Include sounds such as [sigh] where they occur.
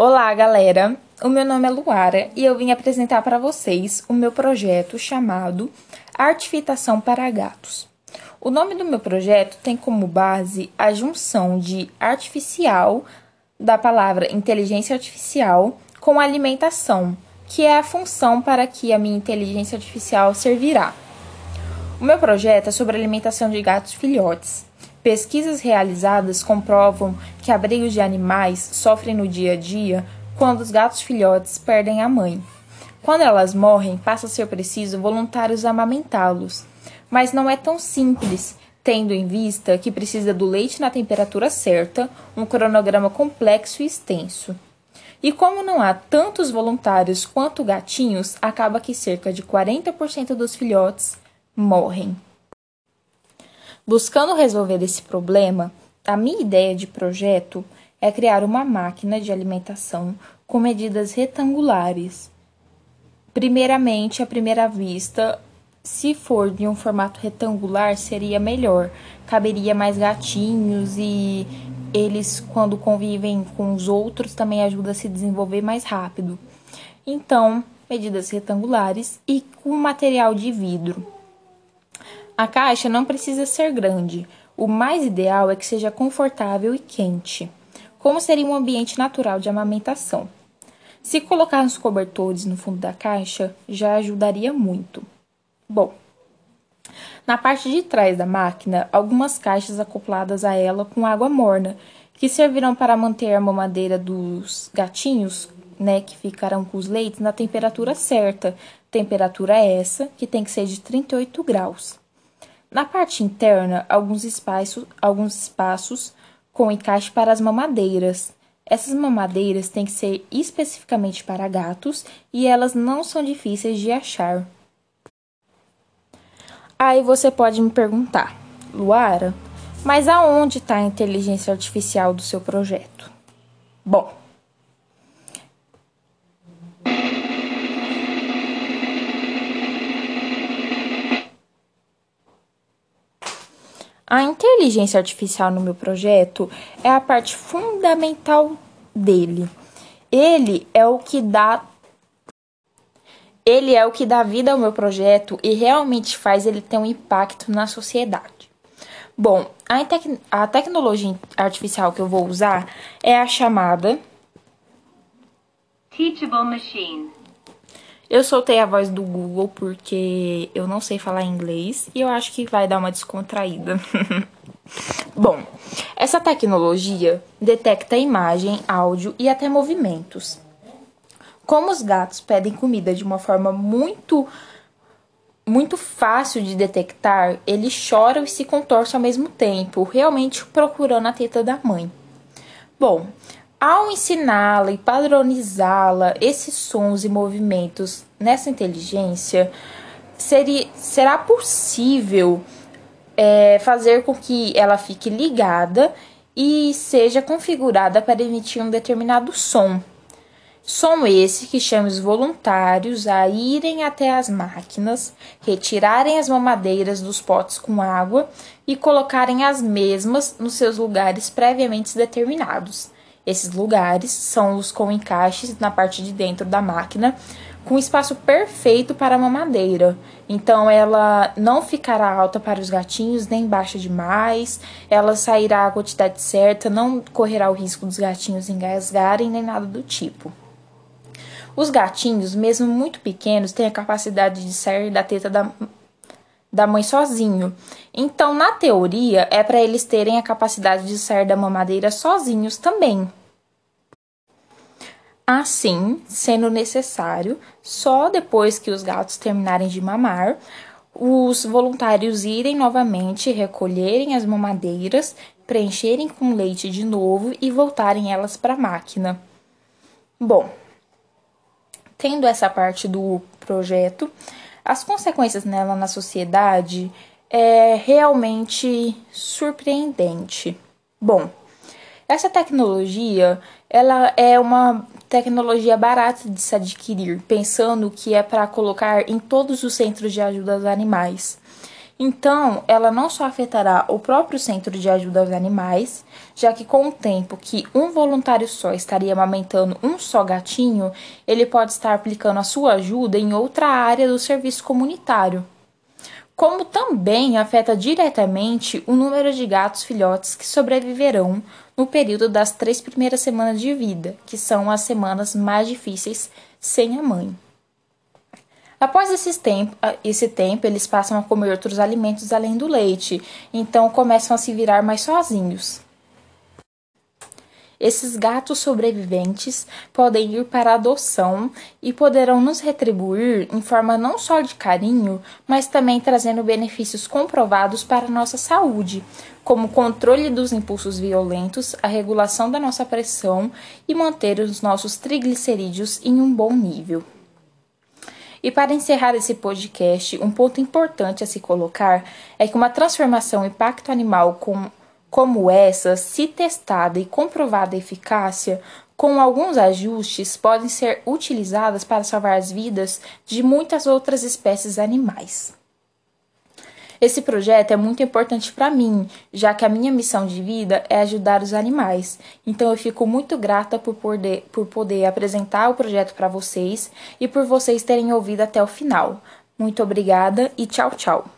Olá, galera! O meu nome é Luara e eu vim apresentar para vocês o meu projeto chamado Artifitação para Gatos. O nome do meu projeto tem como base a junção de artificial da palavra inteligência artificial com alimentação, que é a função para que a minha inteligência artificial servirá. O meu projeto é sobre alimentação de gatos filhotes. Pesquisas realizadas comprovam que abrigos de animais sofrem no dia a dia quando os gatos filhotes perdem a mãe. Quando elas morrem, passa a ser preciso voluntários amamentá-los. Mas não é tão simples, tendo em vista que precisa do leite na temperatura certa, um cronograma complexo e extenso. E como não há tantos voluntários quanto gatinhos, acaba que cerca de 40% dos filhotes morrem. Buscando resolver esse problema, a minha ideia de projeto é criar uma máquina de alimentação com medidas retangulares. Primeiramente, à primeira vista, se for de um formato retangular, seria melhor. Caberia mais gatinhos e eles, quando convivem com os outros, também ajuda a se desenvolver mais rápido. Então, medidas retangulares e com material de vidro. A caixa não precisa ser grande. O mais ideal é que seja confortável e quente, como seria um ambiente natural de amamentação. Se colocar os cobertores no fundo da caixa, já ajudaria muito. Bom, na parte de trás da máquina, algumas caixas acopladas a ela com água morna, que servirão para manter a mamadeira dos gatinhos, né, que ficarão com os leites na temperatura certa. Temperatura essa que tem que ser de 38 graus. Na parte interna, alguns espaços, alguns espaços com encaixe para as mamadeiras. Essas mamadeiras têm que ser especificamente para gatos e elas não são difíceis de achar. Aí você pode me perguntar, Luara, mas aonde está a inteligência artificial do seu projeto? Bom, A inteligência artificial no meu projeto é a parte fundamental dele. Ele é o que dá ele é o que dá vida ao meu projeto e realmente faz ele ter um impacto na sociedade. Bom, a, tec a tecnologia artificial que eu vou usar é a chamada Teachable Machine. Eu soltei a voz do Google porque eu não sei falar inglês e eu acho que vai dar uma descontraída. [laughs] Bom, essa tecnologia detecta imagem, áudio e até movimentos. Como os gatos pedem comida de uma forma muito muito fácil de detectar, eles choram e se contorcem ao mesmo tempo, realmente procurando a teta da mãe. Bom, ao ensiná-la e padronizá-la esses sons e movimentos nessa inteligência, seria, será possível é, fazer com que ela fique ligada e seja configurada para emitir um determinado som. Som esse que chama os voluntários a irem até as máquinas, retirarem as mamadeiras dos potes com água e colocarem as mesmas nos seus lugares previamente determinados esses lugares são os com encaixes na parte de dentro da máquina, com espaço perfeito para a mamadeira. Então ela não ficará alta para os gatinhos, nem baixa demais. Ela sairá a quantidade certa, não correrá o risco dos gatinhos engasgarem, nem nada do tipo. Os gatinhos, mesmo muito pequenos, têm a capacidade de sair da teta da, da mãe sozinho. Então, na teoria, é para eles terem a capacidade de sair da mamadeira sozinhos também. Assim, sendo necessário, só depois que os gatos terminarem de mamar, os voluntários irem novamente recolherem as mamadeiras, preencherem com leite de novo e voltarem elas para a máquina. Bom, tendo essa parte do projeto, as consequências nela na sociedade é realmente surpreendente. Bom, essa tecnologia, ela é uma tecnologia barata de se adquirir, pensando que é para colocar em todos os centros de ajuda aos animais. Então, ela não só afetará o próprio centro de ajuda aos animais, já que com o tempo que um voluntário só estaria amamentando um só gatinho, ele pode estar aplicando a sua ajuda em outra área do serviço comunitário. Como também afeta diretamente o número de gatos filhotes que sobreviverão no período das três primeiras semanas de vida, que são as semanas mais difíceis sem a mãe. Após esse tempo, esse tempo, eles passam a comer outros alimentos além do leite, então começam a se virar mais sozinhos. Esses gatos sobreviventes podem ir para adoção e poderão nos retribuir em forma não só de carinho, mas também trazendo benefícios comprovados para a nossa saúde, como controle dos impulsos violentos, a regulação da nossa pressão e manter os nossos triglicerídeos em um bom nível. E para encerrar esse podcast, um ponto importante a se colocar é que uma transformação impacto animal com, como essa, se testada e comprovada a eficácia, com alguns ajustes, podem ser utilizadas para salvar as vidas de muitas outras espécies animais. Esse projeto é muito importante para mim, já que a minha missão de vida é ajudar os animais. Então eu fico muito grata por poder, por poder apresentar o projeto para vocês e por vocês terem ouvido até o final. Muito obrigada e tchau, tchau.